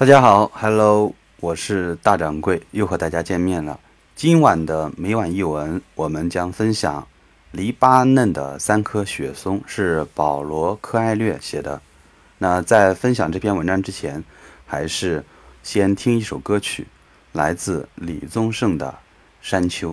大家好，Hello，我是大掌柜，又和大家见面了。今晚的每晚一文，我们将分享黎巴嫩的三棵雪松，是保罗·科艾略写的。那在分享这篇文章之前，还是先听一首歌曲，来自李宗盛的《山丘》。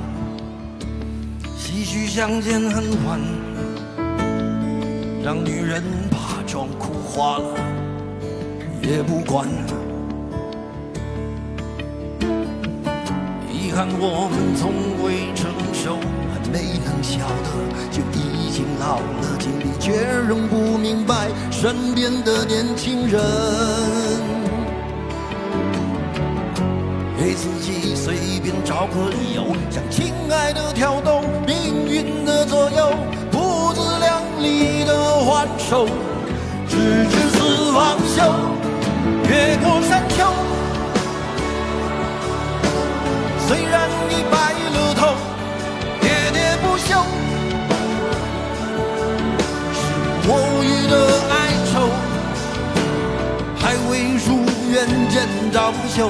继续相见恨晚，让女人把妆哭花了也不管。遗憾我们从未成熟，还没能晓得就已经老了，经历却仍不明白身边的年轻人。给自己随便找个理由，向亲爱的挑逗，命运的左右，不自量力的还手，直至死方休。越过山丘，虽然已白了头，喋喋不休，是我予的哀愁，还未如愿见着不朽。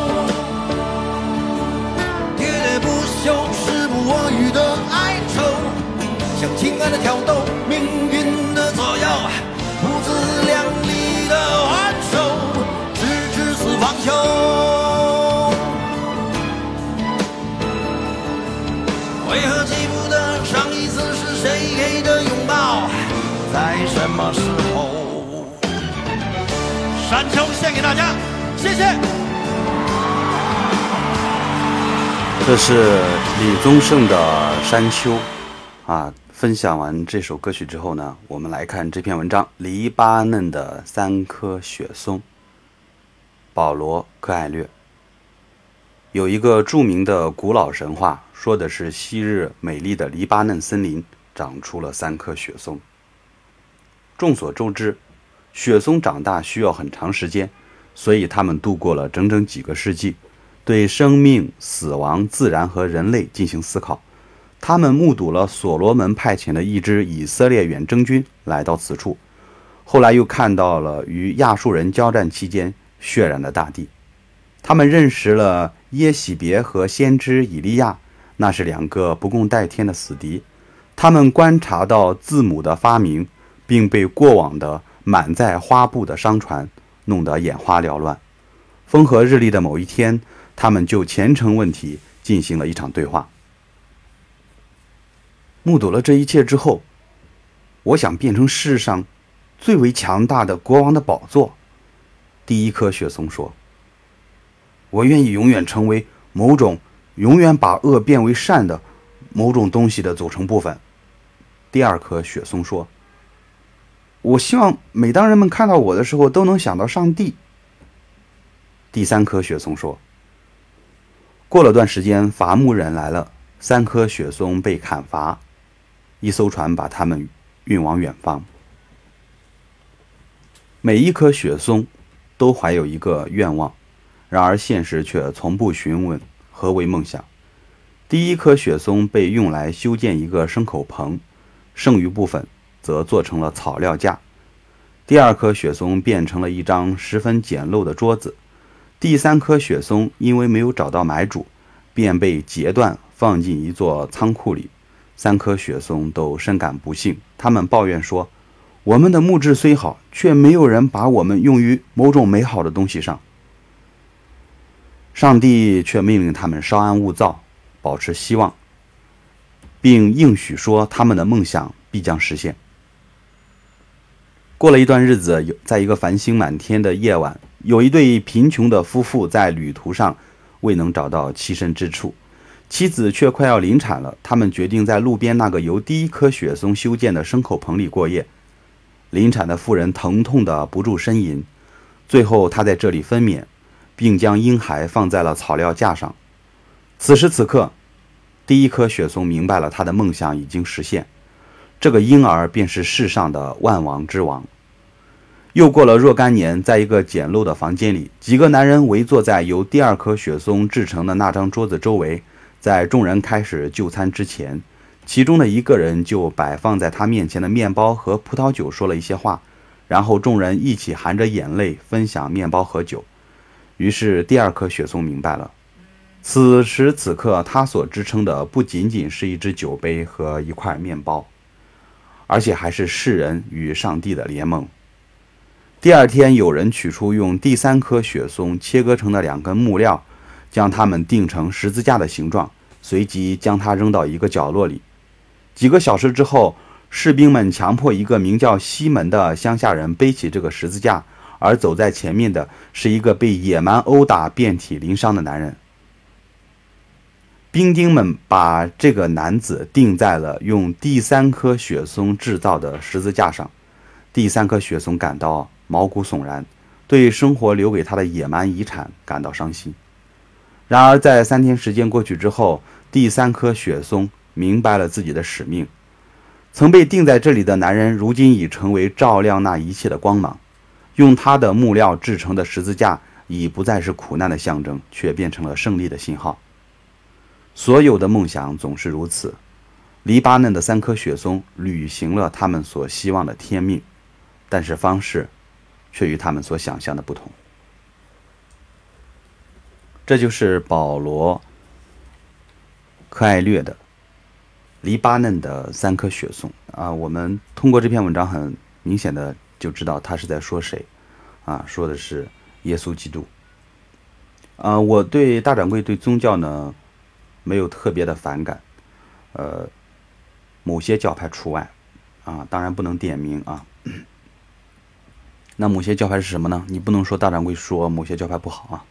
像情感的挑逗，命运的左右，不自量力的还手，直至死方休。为何记不得上一次是谁给的拥抱，在什么时候？山丘献给大家，谢谢。这是李宗盛的《山丘》啊。分享完这首歌曲之后呢，我们来看这篇文章《黎巴嫩的三棵雪松》。保罗·柯艾略有一个著名的古老神话，说的是昔日美丽的黎巴嫩森林长出了三棵雪松。众所周知，雪松长大需要很长时间，所以它们度过了整整几个世纪。对生命、死亡、自然和人类进行思考。他们目睹了所罗门派遣的一支以色列远征军来到此处，后来又看到了与亚述人交战期间血染的大地。他们认识了耶喜别和先知以利亚，那是两个不共戴天的死敌。他们观察到字母的发明，并被过往的满载花布的商船弄得眼花缭乱。风和日丽的某一天。他们就虔诚问题进行了一场对话。目睹了这一切之后，我想变成世上最为强大的国王的宝座。第一棵雪松说：“我愿意永远成为某种永远把恶变为善的某种东西的组成部分。”第二棵雪松说：“我希望每当人们看到我的时候，都能想到上帝。”第三棵雪松说。过了段时间，伐木人来了，三棵雪松被砍伐，一艘船把他们运往远方。每一棵雪松都怀有一个愿望，然而现实却从不询问何为梦想。第一棵雪松被用来修建一个牲口棚，剩余部分则做成了草料架。第二棵雪松变成了一张十分简陋的桌子。第三棵雪松因为没有找到买主，便被截断放进一座仓库里。三棵雪松都深感不幸，他们抱怨说：“我们的木质虽好，却没有人把我们用于某种美好的东西上。”上帝却命令他们稍安勿躁，保持希望，并应许说他们的梦想必将实现。过了一段日子，有在一个繁星满天的夜晚。有一对贫穷的夫妇在旅途上未能找到栖身之处，妻子却快要临产了。他们决定在路边那个由第一棵雪松修建的牲口棚里过夜。临产的妇人疼痛的不住呻吟，最后她在这里分娩，并将婴孩放在了草料架上。此时此刻，第一棵雪松明白了他的梦想已经实现，这个婴儿便是世上的万王之王。又过了若干年，在一个简陋的房间里，几个男人围坐在由第二棵雪松制成的那张桌子周围。在众人开始就餐之前，其中的一个人就摆放在他面前的面包和葡萄酒说了一些话，然后众人一起含着眼泪分享面包和酒。于是第二棵雪松明白了，此时此刻他所支撑的不仅仅是一只酒杯和一块面包，而且还是世人与上帝的联盟。第二天，有人取出用第三棵雪松切割成的两根木料，将它们钉成十字架的形状，随即将它扔到一个角落里。几个小时之后，士兵们强迫一个名叫西门的乡下人背起这个十字架，而走在前面的是一个被野蛮殴打、遍体鳞伤的男人。兵丁们把这个男子钉在了用第三棵雪松制造的十字架上。第三棵雪松感到。毛骨悚然，对生活留给他的野蛮遗产感到伤心。然而，在三天时间过去之后，第三棵雪松明白了自己的使命。曾被钉在这里的男人，如今已成为照亮那一切的光芒。用他的木料制成的十字架，已不再是苦难的象征，却变成了胜利的信号。所有的梦想总是如此。黎巴嫩的三棵雪松履行了他们所希望的天命，但是方式却与他们所想象的不同。这就是保罗·科艾略的《黎巴嫩的三棵雪松》啊。我们通过这篇文章，很明显的就知道他是在说谁啊，说的是耶稣基督。啊，我对大掌柜对宗教呢没有特别的反感，呃。某些教派除外，啊，当然不能点名啊。那某些教派是什么呢？你不能说大掌柜说某些教派不好啊。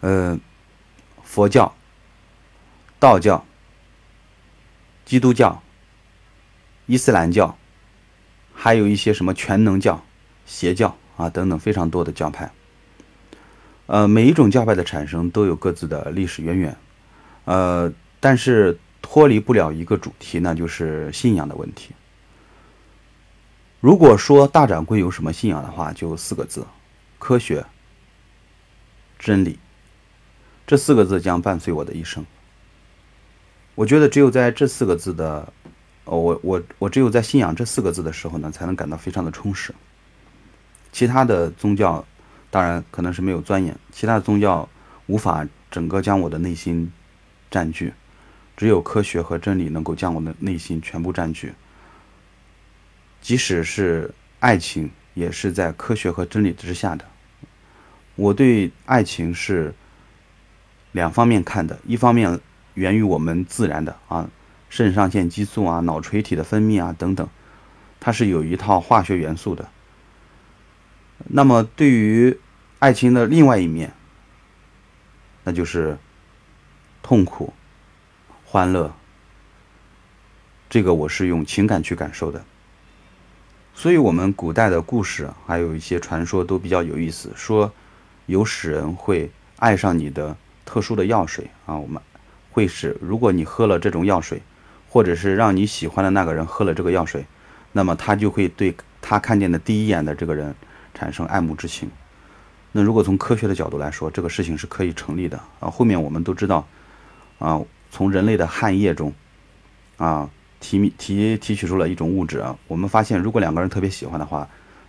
呃，佛教、道教、基督教、伊斯兰教，还有一些什么全能教、邪教啊等等非常多的教派。呃，每一种教派的产生都有各自的历史渊源，呃，但是。脱离不了一个主题，那就是信仰的问题。如果说大掌柜有什么信仰的话，就四个字：科学、真理。这四个字将伴随我的一生。我觉得只有在这四个字的，哦，我我我只有在信仰这四个字的时候呢，才能感到非常的充实。其他的宗教，当然可能是没有钻研，其他的宗教无法整个将我的内心占据。只有科学和真理能够将我的内心全部占据，即使是爱情，也是在科学和真理之下的。我对爱情是两方面看的，一方面源于我们自然的啊，肾上腺激素啊、脑垂体的分泌啊等等，它是有一套化学元素的。那么对于爱情的另外一面，那就是痛苦。欢乐，这个我是用情感去感受的。所以，我们古代的故事还有一些传说都比较有意思。说有使人会爱上你的特殊的药水啊，我们会使如果你喝了这种药水，或者是让你喜欢的那个人喝了这个药水，那么他就会对他看见的第一眼的这个人产生爱慕之情。那如果从科学的角度来说，这个事情是可以成立的啊。后面我们都知道啊。从人类的汗液中，啊，提提提取出了一种物质啊。我们发现，如果两个人特别喜欢的话，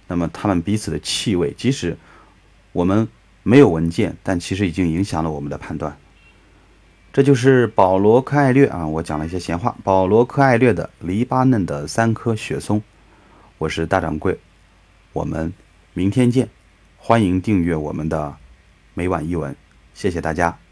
那么他们彼此的气味，即使我们没有文件，但其实已经影响了我们的判断。这就是保罗·科艾略啊，我讲了一些闲话。保罗·科艾略的《黎巴嫩的三棵雪松》，我是大掌柜，我们明天见。欢迎订阅我们的每晚一文，谢谢大家。